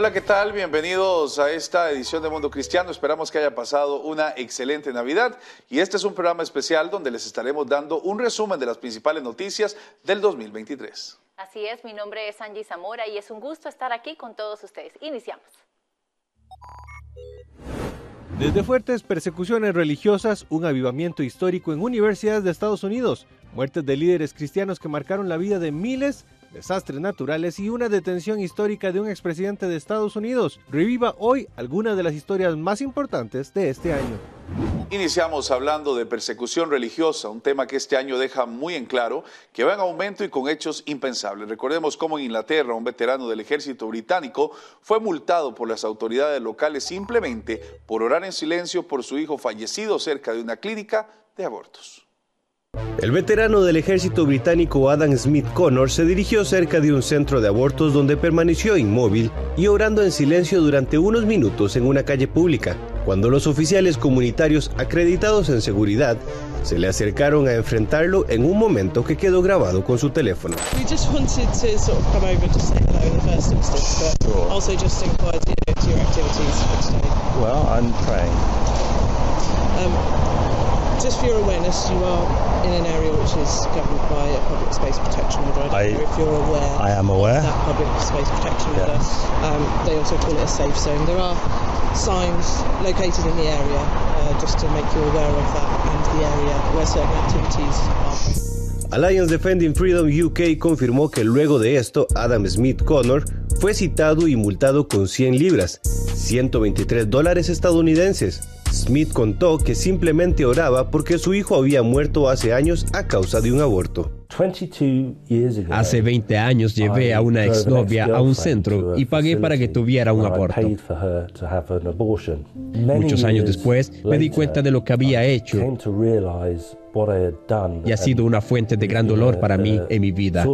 Hola, ¿qué tal? Bienvenidos a esta edición de Mundo Cristiano. Esperamos que haya pasado una excelente Navidad y este es un programa especial donde les estaremos dando un resumen de las principales noticias del 2023. Así es, mi nombre es Angie Zamora y es un gusto estar aquí con todos ustedes. Iniciamos. Desde fuertes persecuciones religiosas, un avivamiento histórico en universidades de Estados Unidos, muertes de líderes cristianos que marcaron la vida de miles, desastres naturales y una detención histórica de un expresidente de Estados Unidos. Reviva hoy algunas de las historias más importantes de este año. Iniciamos hablando de persecución religiosa, un tema que este año deja muy en claro que va en aumento y con hechos impensables. Recordemos cómo en Inglaterra un veterano del ejército británico fue multado por las autoridades locales simplemente por orar en silencio por su hijo fallecido cerca de una clínica de abortos. El veterano del ejército británico Adam Smith Connor se dirigió cerca de un centro de abortos donde permaneció inmóvil y orando en silencio durante unos minutos en una calle pública, cuando los oficiales comunitarios acreditados en seguridad se le acercaron a enfrentarlo en un momento que quedó grabado con su teléfono. Well, I'm praying. Um, just for your awareness, you are in an area which is governed by a public space protection order. I don't I- know if you're aware. I am aware. Of that public space protection order. Um, they also call it a safe zone. There are signs located in the area uh, just to make you aware of that and the area where certain activities are. Alliance Defending Freedom UK confirmó que luego de esto, Adam Smith Connor fue citado y multado con 100 libras, 123 dólares estadounidenses. Smith contó que simplemente oraba porque su hijo había muerto hace años a causa de un aborto. 22 years ago, Hace 20 años llevé a una exnovia a un centro y pagué para que tuviera un aborto. Muchos años después me di cuenta de lo que había hecho y ha sido una fuente de gran dolor para mí en mi vida.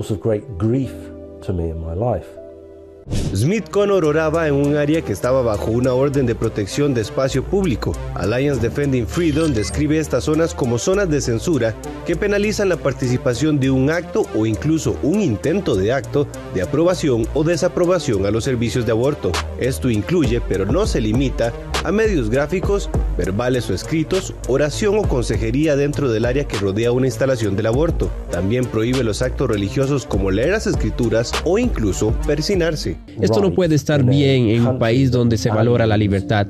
Smith Connor oraba en un área que estaba bajo una orden de protección de espacio público. Alliance Defending Freedom describe estas zonas como zonas de censura que penalizan la participación de un acto o incluso un intento de acto de aprobación o desaprobación a los servicios de aborto. Esto incluye, pero no se limita, a medios gráficos, verbales o escritos, oración o consejería dentro del área que rodea una instalación del aborto. También prohíbe los actos religiosos como leer las escrituras o incluso persinarse. Esto no puede estar bien en un país donde se valora la libertad.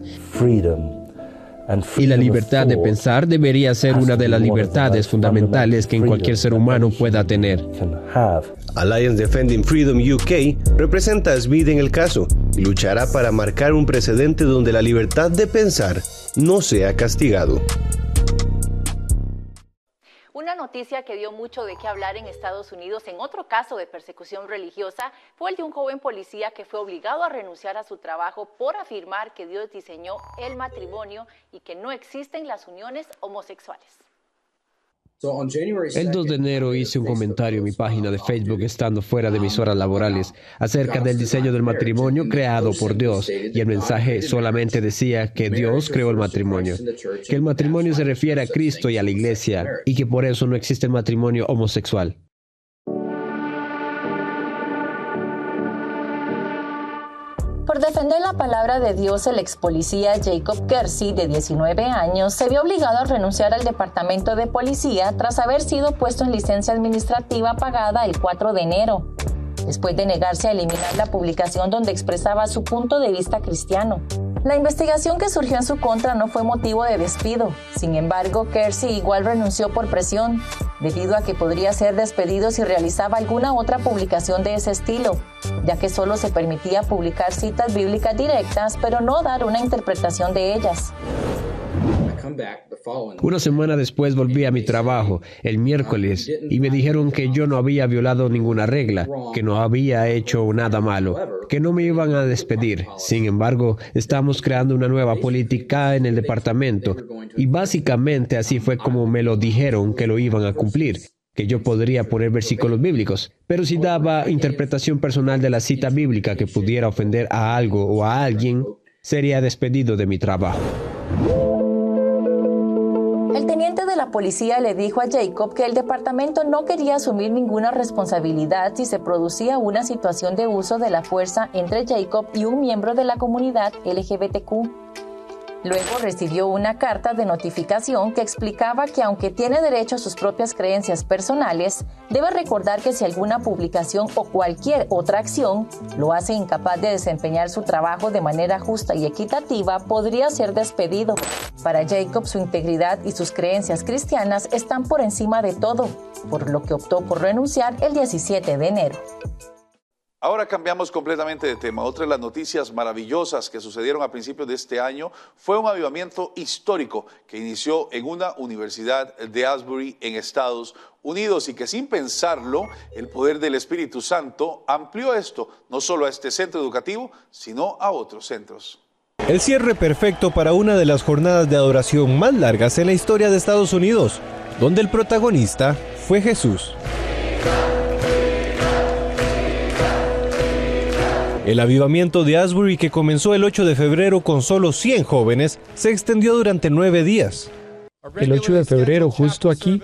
Y la libertad de pensar debería ser una de las libertades fundamentales que en cualquier ser humano pueda tener. Alliance Defending Freedom UK representa a Smith en el caso y luchará para marcar un precedente donde la libertad de pensar no sea castigado. Una noticia que dio mucho de qué hablar en Estados Unidos en otro caso de persecución religiosa fue el de un joven policía que fue obligado a renunciar a su trabajo por afirmar que Dios diseñó el matrimonio y que no existen las uniones homosexuales. El 2 de enero hice un comentario en mi página de Facebook estando fuera de mis horas laborales acerca del diseño del matrimonio creado por Dios y el mensaje solamente decía que Dios creó el matrimonio, que el matrimonio se refiere a Cristo y a la iglesia y que por eso no existe el matrimonio homosexual. Por defender la palabra de Dios, el ex policía Jacob Kersey, de 19 años, se vio obligado a renunciar al departamento de policía tras haber sido puesto en licencia administrativa pagada el 4 de enero, después de negarse a eliminar la publicación donde expresaba su punto de vista cristiano. La investigación que surgió en su contra no fue motivo de despido. Sin embargo, Kersey igual renunció por presión, debido a que podría ser despedido si realizaba alguna otra publicación de ese estilo, ya que solo se permitía publicar citas bíblicas directas, pero no dar una interpretación de ellas. Una semana después volví a mi trabajo, el miércoles, y me dijeron que yo no había violado ninguna regla, que no había hecho nada malo, que no me iban a despedir. Sin embargo, estamos creando una nueva política en el departamento, y básicamente así fue como me lo dijeron que lo iban a cumplir que yo podría poner versículos bíblicos, pero si daba interpretación personal de la cita bíblica que pudiera ofender a algo o a alguien, sería despedido de mi trabajo. El teniente de la policía le dijo a Jacob que el departamento no quería asumir ninguna responsabilidad si se producía una situación de uso de la fuerza entre Jacob y un miembro de la comunidad LGBTQ. Luego recibió una carta de notificación que explicaba que aunque tiene derecho a sus propias creencias personales, debe recordar que si alguna publicación o cualquier otra acción lo hace incapaz de desempeñar su trabajo de manera justa y equitativa, podría ser despedido. Para Jacob su integridad y sus creencias cristianas están por encima de todo, por lo que optó por renunciar el 17 de enero. Ahora cambiamos completamente de tema. Otra de las noticias maravillosas que sucedieron a principios de este año fue un avivamiento histórico que inició en una universidad de Asbury en Estados Unidos y que sin pensarlo, el poder del Espíritu Santo amplió esto no solo a este centro educativo, sino a otros centros. El cierre perfecto para una de las jornadas de adoración más largas en la historia de Estados Unidos, donde el protagonista fue Jesús. El avivamiento de Asbury, que comenzó el 8 de febrero con solo 100 jóvenes, se extendió durante nueve días. El 8 de febrero, justo aquí,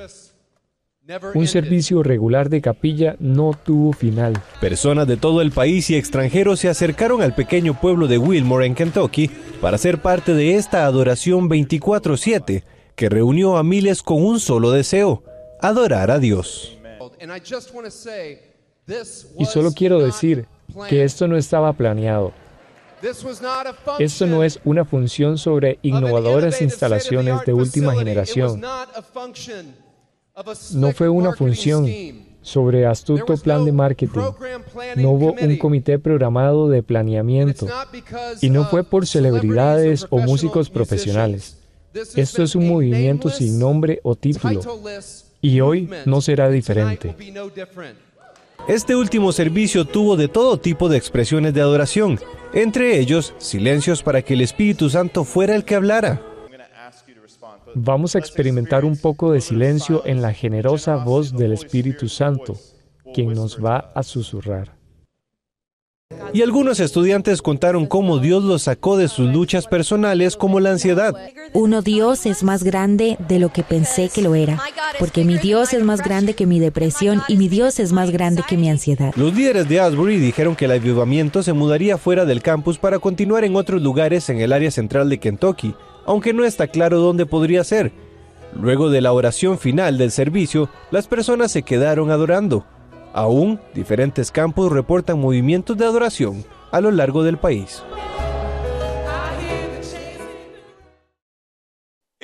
un servicio regular de capilla no tuvo final. Personas de todo el país y extranjeros se acercaron al pequeño pueblo de Wilmore, en Kentucky, para ser parte de esta adoración 24/7, que reunió a miles con un solo deseo, adorar a Dios. Y solo quiero decir, que esto no estaba planeado. Esto no es una función sobre innovadoras instalaciones de última generación. No fue una función sobre astuto plan de marketing. No hubo un comité programado de planeamiento. Y no fue por celebridades o músicos profesionales. Esto es un movimiento sin nombre o título. Y hoy no será diferente. Este último servicio tuvo de todo tipo de expresiones de adoración, entre ellos silencios para que el Espíritu Santo fuera el que hablara. Vamos a experimentar un poco de silencio en la generosa voz del Espíritu Santo, quien nos va a susurrar. Y algunos estudiantes contaron cómo Dios los sacó de sus luchas personales como la ansiedad. Uno Dios es más grande de lo que pensé que lo era, porque mi Dios es más grande que mi depresión y mi Dios es más grande que mi ansiedad. Los líderes de Asbury dijeron que el avivamiento se mudaría fuera del campus para continuar en otros lugares en el área central de Kentucky, aunque no está claro dónde podría ser. Luego de la oración final del servicio, las personas se quedaron adorando. Aún, diferentes campos reportan movimientos de adoración a lo largo del país.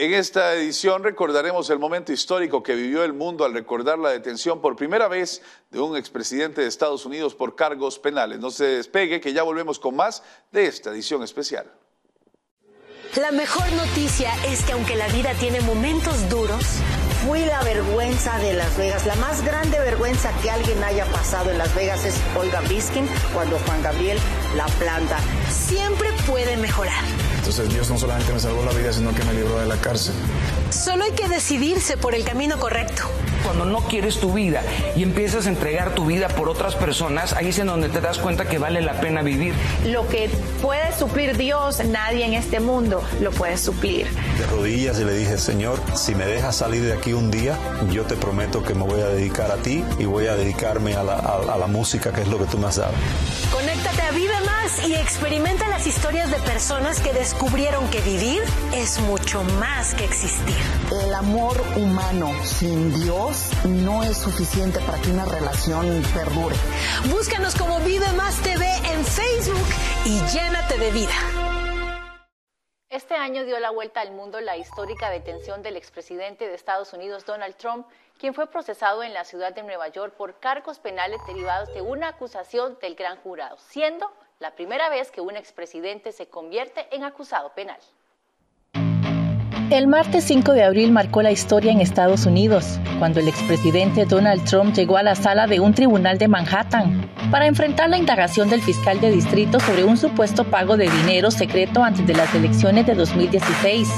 En esta edición recordaremos el momento histórico que vivió el mundo al recordar la detención por primera vez de un expresidente de Estados Unidos por cargos penales. No se despegue, que ya volvemos con más de esta edición especial. La mejor noticia es que aunque la vida tiene momentos duros, fui la vergüenza de Las Vegas. La más grande vergüenza que alguien haya pasado en Las Vegas es Olga Biskin cuando Juan Gabriel la planta. Siempre puede mejorar. Entonces Dios no solamente me salvó la vida, sino que me libró de la cárcel. Solo hay que decidirse por el camino correcto. Cuando no quieres tu vida y empiezas a entregar tu vida por otras personas, ahí es en donde te das cuenta que vale la pena vivir. Lo que puede suplir Dios, nadie en este mundo lo puede suplir. De rodillas y le dije, Señor, si me dejas salir de aquí un día, yo te prometo que me voy a dedicar a ti y voy a dedicarme a la, a, a la música, que es lo que tú me has dado. Conéctate a Vive Más y experimenta las historias de personas que descubrieron que vivir es mucho más que existir. El amor humano sin Dios no es suficiente para que una relación perdure. Búscanos como Vive Más TV en Facebook y llénate de vida. año dio la vuelta al mundo la histórica detención del expresidente de Estados Unidos, Donald Trump, quien fue procesado en la ciudad de Nueva York por cargos penales derivados de una acusación del gran jurado, siendo la primera vez que un expresidente se convierte en acusado penal. El martes 5 de abril marcó la historia en Estados Unidos, cuando el expresidente Donald Trump llegó a la sala de un tribunal de Manhattan para enfrentar la indagación del fiscal de distrito sobre un supuesto pago de dinero secreto antes de las elecciones de 2016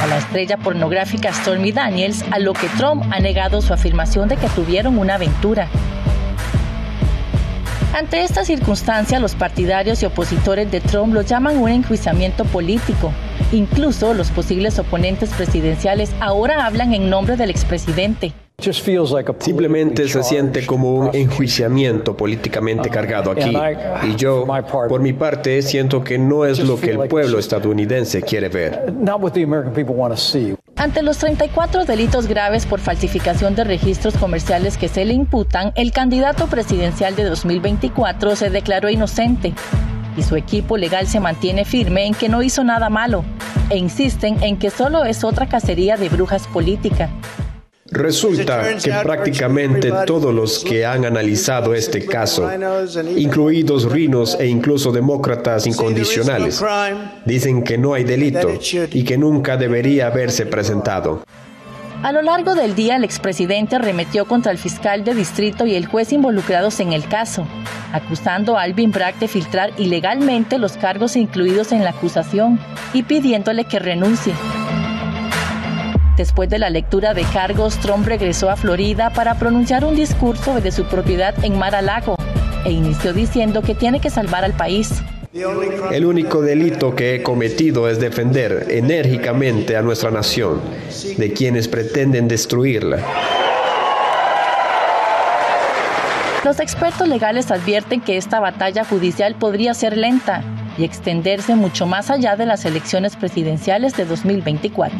a la estrella pornográfica Stormy Daniels, a lo que Trump ha negado su afirmación de que tuvieron una aventura. Ante esta circunstancia, los partidarios y opositores de Trump lo llaman un enjuiciamiento político. Incluso los posibles oponentes presidenciales ahora hablan en nombre del expresidente. Simplemente se siente como un enjuiciamiento políticamente cargado aquí. Y yo, por mi parte, siento que no es lo que el pueblo estadounidense quiere ver. Ante los 34 delitos graves por falsificación de registros comerciales que se le imputan, el candidato presidencial de 2024 se declaró inocente y su equipo legal se mantiene firme en que no hizo nada malo e insisten en que solo es otra cacería de brujas política. Resulta que prácticamente todos los que han analizado este caso, incluidos rinos e incluso demócratas incondicionales, dicen que no hay delito y que nunca debería haberse presentado. A lo largo del día, el expresidente arremetió contra el fiscal de distrito y el juez involucrados en el caso, acusando a Alvin Bragg de filtrar ilegalmente los cargos incluidos en la acusación y pidiéndole que renuncie. Después de la lectura de cargos, Trump regresó a Florida para pronunciar un discurso de su propiedad en Mar-a-Lago e inició diciendo que tiene que salvar al país. El único delito que he cometido es defender enérgicamente a nuestra nación de quienes pretenden destruirla. Los expertos legales advierten que esta batalla judicial podría ser lenta y extenderse mucho más allá de las elecciones presidenciales de 2024.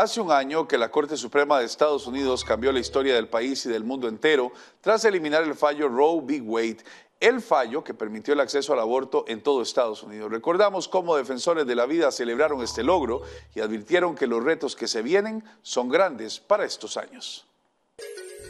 Hace un año que la Corte Suprema de Estados Unidos cambió la historia del país y del mundo entero tras eliminar el fallo Roe v. Wade, el fallo que permitió el acceso al aborto en todo Estados Unidos. Recordamos cómo defensores de la vida celebraron este logro y advirtieron que los retos que se vienen son grandes para estos años.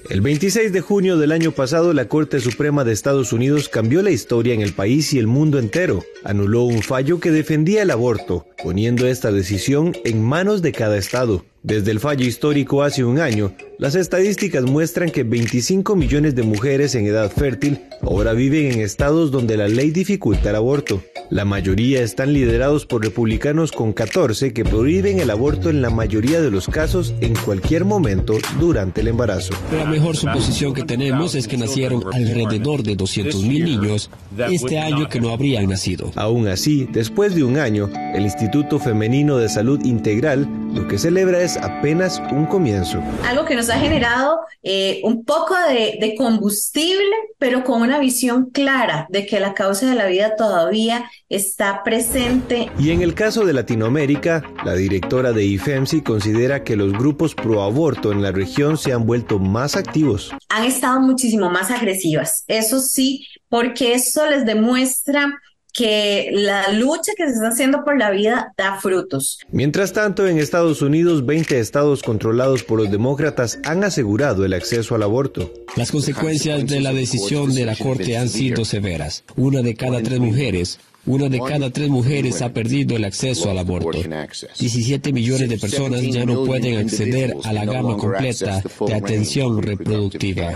El 26 de junio del año pasado, la Corte Suprema de Estados Unidos cambió la historia en el país y el mundo entero. Anuló un fallo que defendía el aborto, poniendo esta decisión en manos de cada estado. Desde el fallo histórico hace un año, las estadísticas muestran que 25 millones de mujeres en edad fértil ahora viven en estados donde la ley dificulta el aborto. La mayoría están liderados por republicanos con 14 que prohíben el aborto en la mayoría de los casos en cualquier momento durante el embarazo. La mejor suposición que tenemos es que nacieron alrededor de 200.000 niños este año que no habrían nacido. Aún así, después de un año, el Instituto Femenino de Salud Integral lo que celebra es apenas un comienzo. Algo que nos ha generado eh, un poco de, de, combustible, pero con una visión clara de que la causa de la vida todavía está presente. Y en el caso de Latinoamérica, la directora de IFEMSI considera que los grupos pro aborto en la región se han vuelto más activos. Han estado muchísimo más agresivas, eso sí, porque eso les demuestra que la lucha que se está haciendo por la vida da frutos. Mientras tanto, en Estados Unidos, 20 estados controlados por los demócratas han asegurado el acceso al aborto. Las consecuencias de la decisión de la Corte han sido severas. Una de cada tres mujeres una de cada tres mujeres ha perdido el acceso al aborto. 17 millones de personas ya no pueden acceder a la gama completa de atención reproductiva.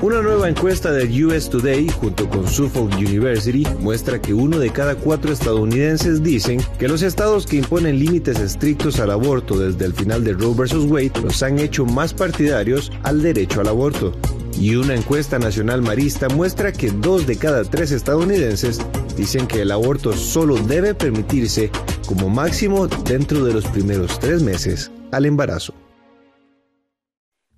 Una nueva encuesta de US Today junto con Suffolk University muestra que uno de cada cuatro estadounidenses dicen que los estados que imponen límites estrictos al aborto desde el final de Roe vs. Wade los han hecho más partidarios al derecho al aborto. Y una encuesta nacional marista muestra que dos de cada tres estadounidenses dicen que el aborto solo debe permitirse como máximo dentro de los primeros tres meses al embarazo.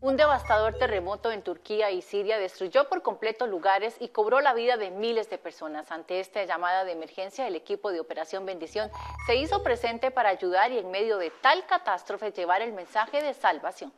Un devastador terremoto en Turquía y Siria destruyó por completo lugares y cobró la vida de miles de personas. Ante esta llamada de emergencia, el equipo de Operación Bendición se hizo presente para ayudar y en medio de tal catástrofe llevar el mensaje de salvación.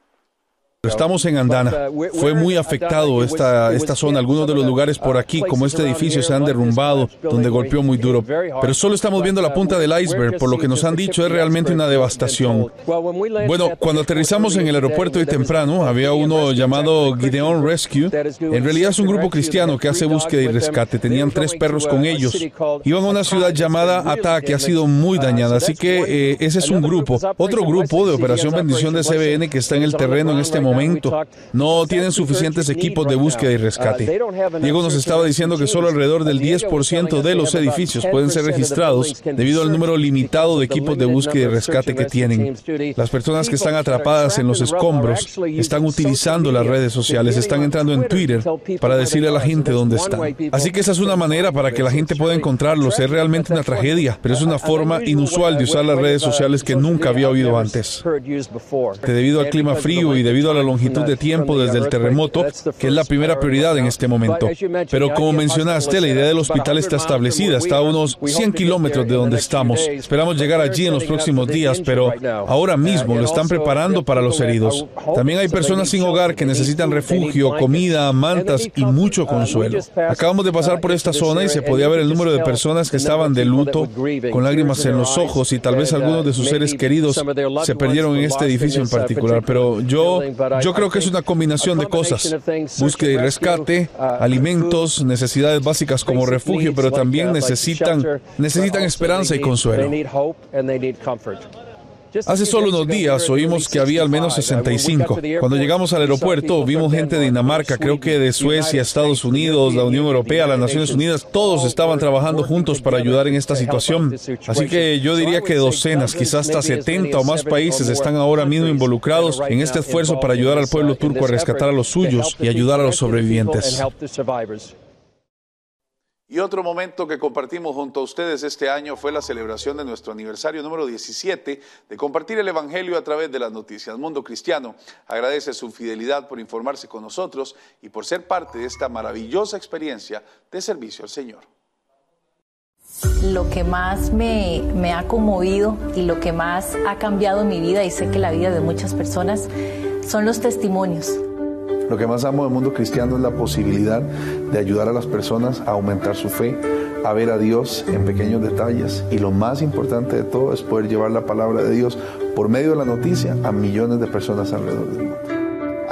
Estamos en Andana. Fue muy afectado esta, esta zona. Algunos de los lugares por aquí, como este edificio, se han derrumbado, donde golpeó muy duro. Pero solo estamos viendo la punta del iceberg. Por lo que nos han dicho, es realmente una devastación. Bueno, cuando aterrizamos en el aeropuerto hoy temprano, había uno llamado Gideon Rescue. En realidad es un grupo cristiano que hace búsqueda y rescate. Tenían tres perros con ellos. Iban a una ciudad llamada Ata, que ha sido muy dañada. Así que eh, ese es un grupo. Otro grupo de Operación Bendición de CBN que está en el terreno en este momento momento. No tienen suficientes equipos de búsqueda y rescate. Diego nos estaba diciendo que solo alrededor del 10% de los edificios pueden ser registrados debido al número limitado de equipos de búsqueda y rescate que tienen. Las personas que están atrapadas en los escombros están utilizando las redes sociales, están entrando en Twitter para decirle a la gente dónde están. Así que esa es una manera para que la gente pueda encontrarlos. Es realmente una tragedia, pero es una forma inusual de usar las redes sociales que nunca había oído antes. Debido al clima frío y debido a la longitud de tiempo desde el terremoto, que es la primera prioridad en este momento. Pero como mencionaste, la idea del hospital está establecida, está a unos 100 kilómetros de donde estamos. Esperamos llegar allí en los próximos días, pero ahora mismo lo están preparando para los heridos. También hay personas sin hogar que necesitan refugio, comida, mantas y mucho consuelo. Acabamos de pasar por esta zona y se podía ver el número de personas que estaban de luto, con lágrimas en los ojos y tal vez algunos de sus seres queridos se perdieron en este edificio en particular. Pero yo yo creo que es una combinación de cosas. Búsqueda y rescate, alimentos, necesidades básicas como refugio, pero también necesitan, necesitan esperanza y consuelo. Hace solo unos días oímos que había al menos 65. Cuando llegamos al aeropuerto vimos gente de Dinamarca, creo que de Suecia, Estados Unidos, la Unión Europea, las Naciones Unidas, todos estaban trabajando juntos para ayudar en esta situación. Así que yo diría que docenas, quizás hasta 70 o más países están ahora mismo involucrados en este esfuerzo para ayudar al pueblo turco a rescatar a los suyos y ayudar a los sobrevivientes. Y otro momento que compartimos junto a ustedes este año fue la celebración de nuestro aniversario número 17 de compartir el Evangelio a través de las noticias. Mundo Cristiano agradece su fidelidad por informarse con nosotros y por ser parte de esta maravillosa experiencia de servicio al Señor. Lo que más me, me ha conmovido y lo que más ha cambiado mi vida y sé que la vida de muchas personas son los testimonios lo que más amo del mundo cristiano es la posibilidad de ayudar a las personas a aumentar su fe, a ver a Dios en pequeños detalles y lo más importante de todo es poder llevar la palabra de Dios por medio de la noticia a millones de personas alrededor del mundo.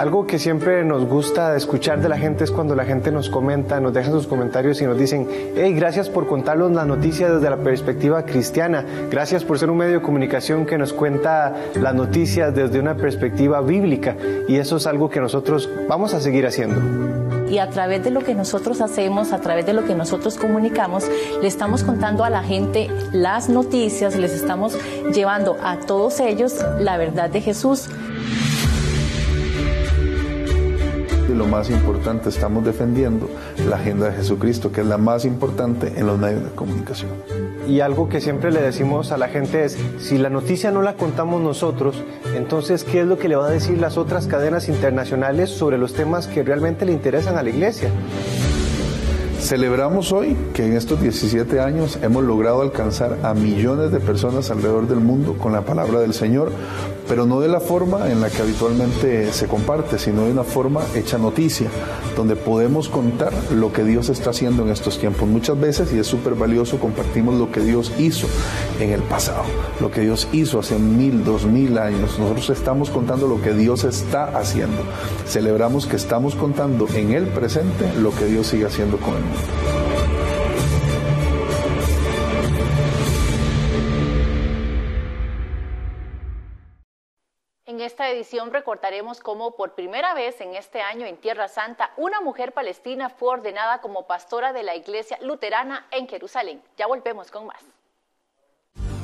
Algo que siempre nos gusta escuchar de la gente es cuando la gente nos comenta, nos deja sus comentarios y nos dicen, hey, gracias por contarnos la noticia desde la perspectiva cristiana, gracias por ser un medio de comunicación que nos cuenta las noticias desde una perspectiva bíblica. Y eso es algo que nosotros vamos a seguir haciendo. Y a través de lo que nosotros hacemos, a través de lo que nosotros comunicamos, le estamos contando a la gente las noticias, les estamos llevando a todos ellos la verdad de Jesús lo más importante, estamos defendiendo la agenda de Jesucristo, que es la más importante en los medios de comunicación. Y algo que siempre le decimos a la gente es, si la noticia no la contamos nosotros, entonces, ¿qué es lo que le va a decir las otras cadenas internacionales sobre los temas que realmente le interesan a la iglesia? Celebramos hoy que en estos 17 años hemos logrado alcanzar a millones de personas alrededor del mundo con la palabra del Señor, pero no de la forma en la que habitualmente se comparte, sino de una forma hecha noticia, donde podemos contar lo que Dios está haciendo en estos tiempos. Muchas veces, y es súper valioso, compartimos lo que Dios hizo en el pasado, lo que Dios hizo hace mil, dos mil años. Nosotros estamos contando lo que Dios está haciendo. Celebramos que estamos contando en el presente lo que Dios sigue haciendo con el mundo. Esta edición recordaremos cómo por primera vez en este año en Tierra Santa, una mujer palestina fue ordenada como pastora de la iglesia luterana en Jerusalén. Ya volvemos con más.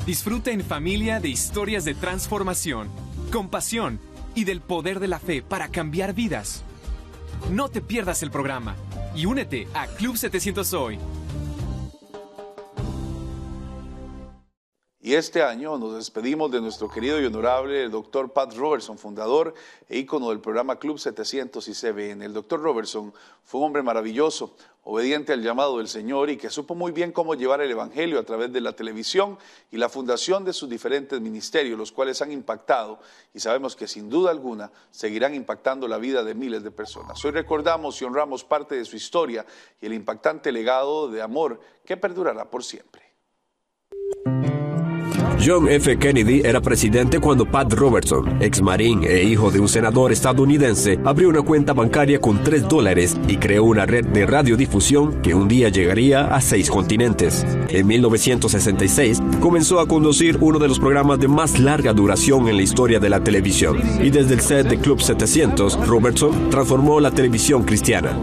Disfruta en familia de historias de transformación, compasión y del poder de la fe para cambiar vidas. No te pierdas el programa y únete a Club 700 Hoy Y este año nos despedimos de nuestro querido y honorable doctor Pat Robertson, fundador e ícono del programa Club 700 y CBN. El doctor Robertson fue un hombre maravilloso, obediente al llamado del Señor y que supo muy bien cómo llevar el Evangelio a través de la televisión y la fundación de sus diferentes ministerios, los cuales han impactado y sabemos que sin duda alguna seguirán impactando la vida de miles de personas. Hoy recordamos y honramos parte de su historia y el impactante legado de amor que perdurará por siempre. John F. Kennedy era presidente cuando Pat Robertson, ex marín e hijo de un senador estadounidense, abrió una cuenta bancaria con 3 dólares y creó una red de radiodifusión que un día llegaría a seis continentes. En 1966 comenzó a conducir uno de los programas de más larga duración en la historia de la televisión y desde el set de Club 700, Robertson transformó la televisión cristiana.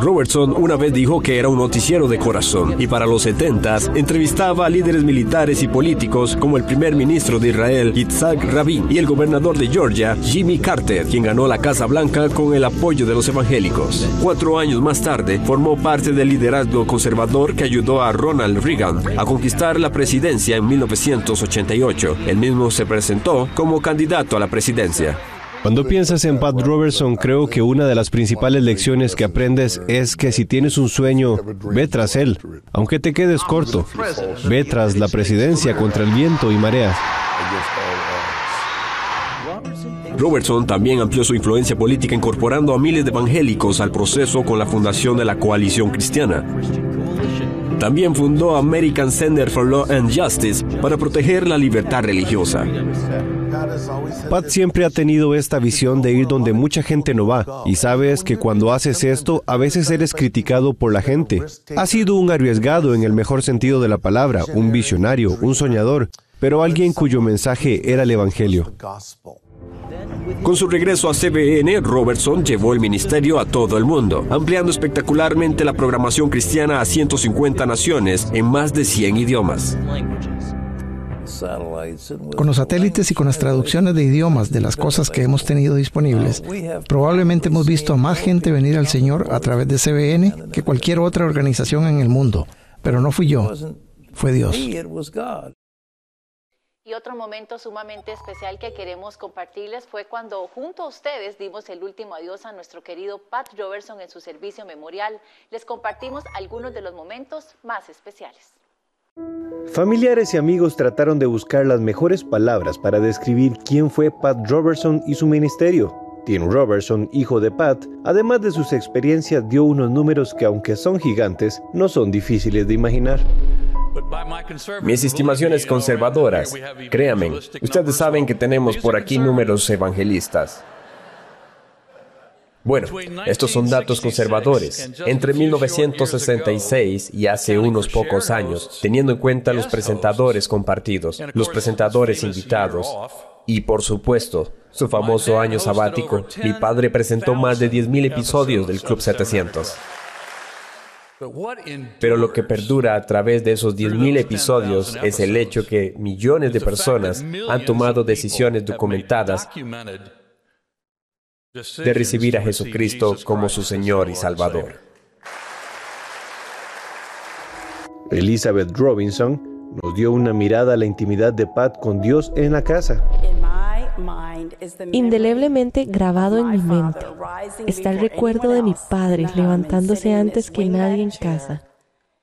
Robertson una vez dijo que era un noticiero de corazón y para los 70 entrevistaba a líderes militares y políticos como el primer ministro de Israel, Yitzhak Rabin, y el gobernador de Georgia, Jimmy Carter, quien ganó la Casa Blanca con el apoyo de los evangélicos. Cuatro años más tarde, formó parte del liderazgo conservador que ayudó a Ronald Reagan a conquistar la presidencia en 1988. Él mismo se presentó como candidato a la presidencia. Cuando piensas en Pat Robertson, creo que una de las principales lecciones que aprendes es que si tienes un sueño, ve tras él, aunque te quedes corto. Ve tras la presidencia contra el viento y mareas. Robertson también amplió su influencia política incorporando a miles de evangélicos al proceso con la fundación de la coalición cristiana. También fundó American Center for Law and Justice para proteger la libertad religiosa. Pat siempre ha tenido esta visión de ir donde mucha gente no va, y sabes que cuando haces esto, a veces eres criticado por la gente. Ha sido un arriesgado en el mejor sentido de la palabra, un visionario, un soñador, pero alguien cuyo mensaje era el Evangelio. Con su regreso a CBN, Robertson llevó el ministerio a todo el mundo, ampliando espectacularmente la programación cristiana a 150 naciones en más de 100 idiomas. Con los satélites y con las traducciones de idiomas de las cosas que hemos tenido disponibles, probablemente hemos visto a más gente venir al Señor a través de CBN que cualquier otra organización en el mundo. Pero no fui yo, fue Dios. Y otro momento sumamente especial que queremos compartirles fue cuando junto a ustedes dimos el último adiós a nuestro querido Pat Robertson en su servicio memorial. Les compartimos algunos de los momentos más especiales. Familiares y amigos trataron de buscar las mejores palabras para describir quién fue Pat Robertson y su ministerio. Tim Robertson, hijo de Pat, además de sus experiencias, dio unos números que aunque son gigantes, no son difíciles de imaginar. Mis estimaciones conservadoras, créanme, ustedes saben que tenemos por aquí números evangelistas. Bueno, estos son datos conservadores. Entre 1966 y hace unos pocos años, teniendo en cuenta los presentadores compartidos, los presentadores invitados y, por supuesto, su famoso año sabático, mi padre presentó más de 10.000 episodios del Club 700. Pero lo que perdura a través de esos 10.000 episodios es el hecho que millones de personas han tomado decisiones documentadas de recibir a Jesucristo como su Señor y Salvador. Elizabeth Robinson nos dio una mirada a la intimidad de Pat con Dios en la casa. Indeleblemente grabado en mi mente está el recuerdo de mi padre levantándose antes que nadie en casa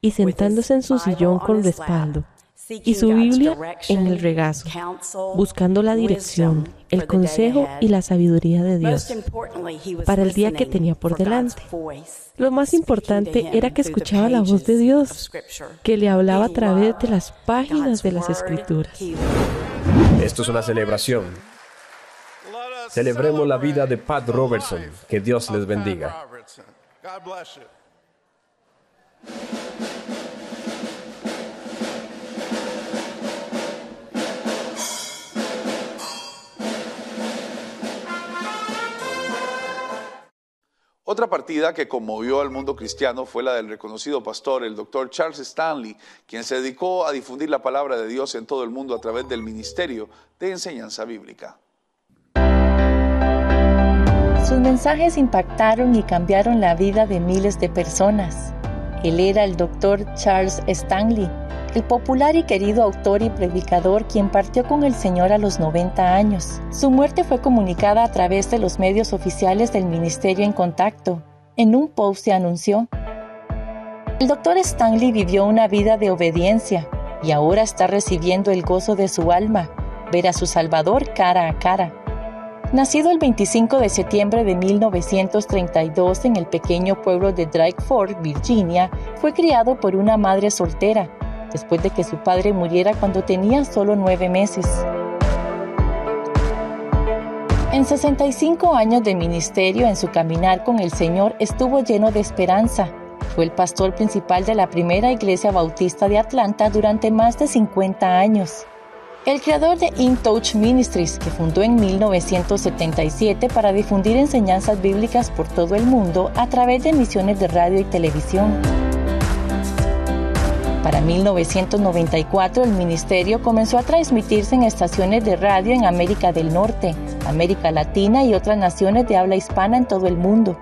y sentándose en su sillón con respaldo y su Biblia en el regazo, buscando la dirección, el consejo y la sabiduría de Dios para el día que tenía por delante. Lo más importante era que escuchaba la voz de Dios, que le hablaba a través de las páginas de las escrituras. Esto es una celebración. Celebremos la vida de Pat Robertson. Que Dios les bendiga. Otra partida que conmovió al mundo cristiano fue la del reconocido pastor, el doctor Charles Stanley, quien se dedicó a difundir la palabra de Dios en todo el mundo a través del ministerio de enseñanza bíblica. Sus mensajes impactaron y cambiaron la vida de miles de personas. Él era el doctor Charles Stanley, el popular y querido autor y predicador quien partió con el Señor a los 90 años. Su muerte fue comunicada a través de los medios oficiales del Ministerio en Contacto. En un post se anunció, el doctor Stanley vivió una vida de obediencia y ahora está recibiendo el gozo de su alma, ver a su Salvador cara a cara. Nacido el 25 de septiembre de 1932 en el pequeño pueblo de Drakeford, Virginia, fue criado por una madre soltera, después de que su padre muriera cuando tenía solo nueve meses. En 65 años de ministerio en su caminar con el Señor estuvo lleno de esperanza. Fue el pastor principal de la primera iglesia bautista de Atlanta durante más de 50 años el creador de In Touch Ministries, que fundó en 1977 para difundir enseñanzas bíblicas por todo el mundo a través de emisiones de radio y televisión. Para 1994 el ministerio comenzó a transmitirse en estaciones de radio en América del Norte, América Latina y otras naciones de habla hispana en todo el mundo.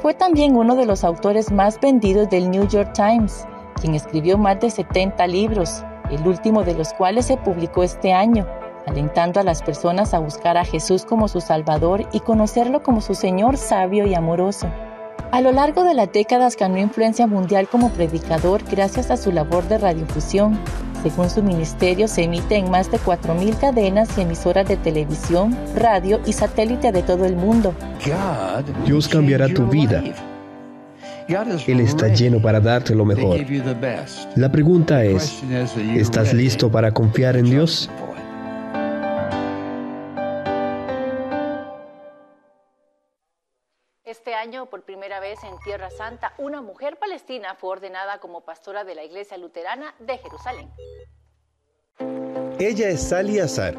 Fue también uno de los autores más vendidos del New York Times, quien escribió más de 70 libros, el último de los cuales se publicó este año, alentando a las personas a buscar a Jesús como su Salvador y conocerlo como su Señor sabio y amoroso. A lo largo de las décadas ganó influencia mundial como predicador gracias a su labor de radiofusión. Según su ministerio, se emite en más de 4.000 cadenas y emisoras de televisión, radio y satélite de todo el mundo. Dios cambiará tu vida él está lleno para darte lo mejor. La pregunta es, ¿estás listo para confiar en Dios? Este año, por primera vez en Tierra Santa, una mujer palestina fue ordenada como pastora de la Iglesia Luterana de Jerusalén. Ella es Sally Azar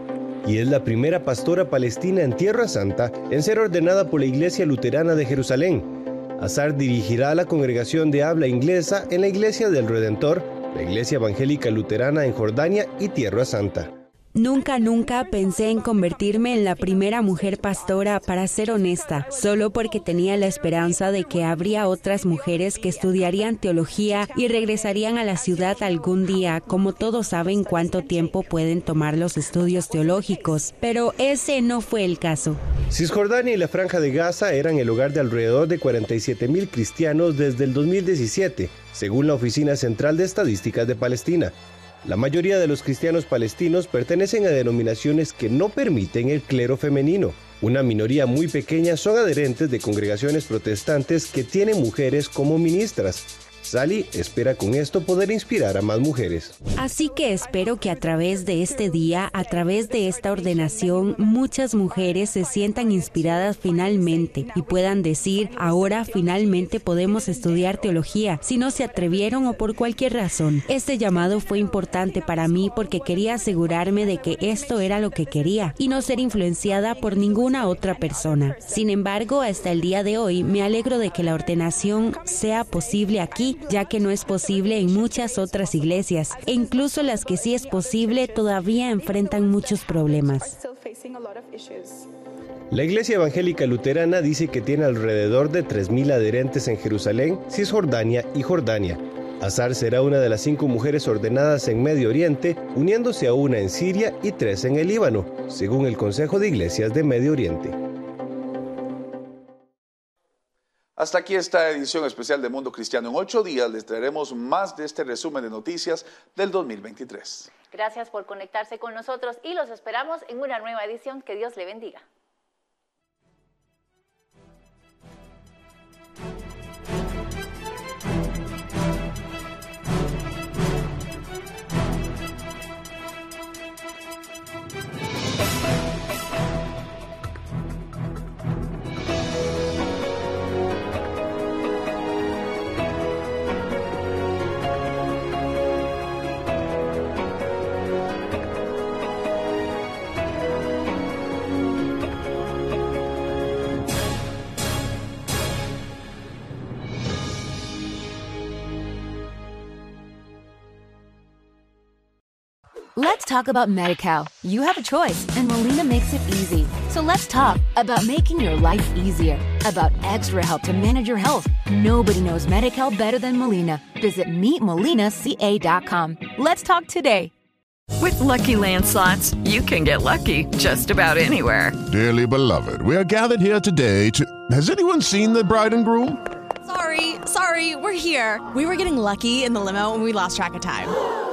y es la primera pastora palestina en Tierra Santa en ser ordenada por la Iglesia Luterana de Jerusalén Azar dirigirá la congregación de habla inglesa en la Iglesia del Redentor, la Iglesia Evangélica Luterana en Jordania y Tierra Santa. Nunca, nunca pensé en convertirme en la primera mujer pastora, para ser honesta, solo porque tenía la esperanza de que habría otras mujeres que estudiarían teología y regresarían a la ciudad algún día, como todos saben cuánto tiempo pueden tomar los estudios teológicos, pero ese no fue el caso. Cisjordania y la Franja de Gaza eran el hogar de alrededor de 47 mil cristianos desde el 2017, según la Oficina Central de Estadísticas de Palestina. La mayoría de los cristianos palestinos pertenecen a denominaciones que no permiten el clero femenino. Una minoría muy pequeña son adherentes de congregaciones protestantes que tienen mujeres como ministras. Sally espera con esto poder inspirar a más mujeres. Así que espero que a través de este día, a través de esta ordenación, muchas mujeres se sientan inspiradas finalmente y puedan decir, ahora finalmente podemos estudiar teología, si no se atrevieron o por cualquier razón. Este llamado fue importante para mí porque quería asegurarme de que esto era lo que quería y no ser influenciada por ninguna otra persona. Sin embargo, hasta el día de hoy me alegro de que la ordenación sea posible ya que no es posible en muchas otras iglesias, e incluso las que sí es posible todavía enfrentan muchos problemas. La Iglesia Evangélica Luterana dice que tiene alrededor de 3.000 adherentes en Jerusalén, Cisjordania y Jordania. Azar será una de las cinco mujeres ordenadas en Medio Oriente, uniéndose a una en Siria y tres en el Líbano, según el Consejo de Iglesias de Medio Oriente. Hasta aquí esta edición especial de Mundo Cristiano. En ocho días les traeremos más de este resumen de noticias del 2023. Gracias por conectarse con nosotros y los esperamos en una nueva edición. Que Dios le bendiga. Let's talk about MediCal. You have a choice, and Molina makes it easy. So let's talk about making your life easier, about extra help to manage your health. Nobody knows Medi-Cal better than Molina. Visit meetmolinaca.com. Let's talk today. With Lucky Land slots, you can get lucky just about anywhere. Dearly beloved, we are gathered here today to. Has anyone seen the bride and groom? Sorry, sorry, we're here. We were getting lucky in the limo and we lost track of time.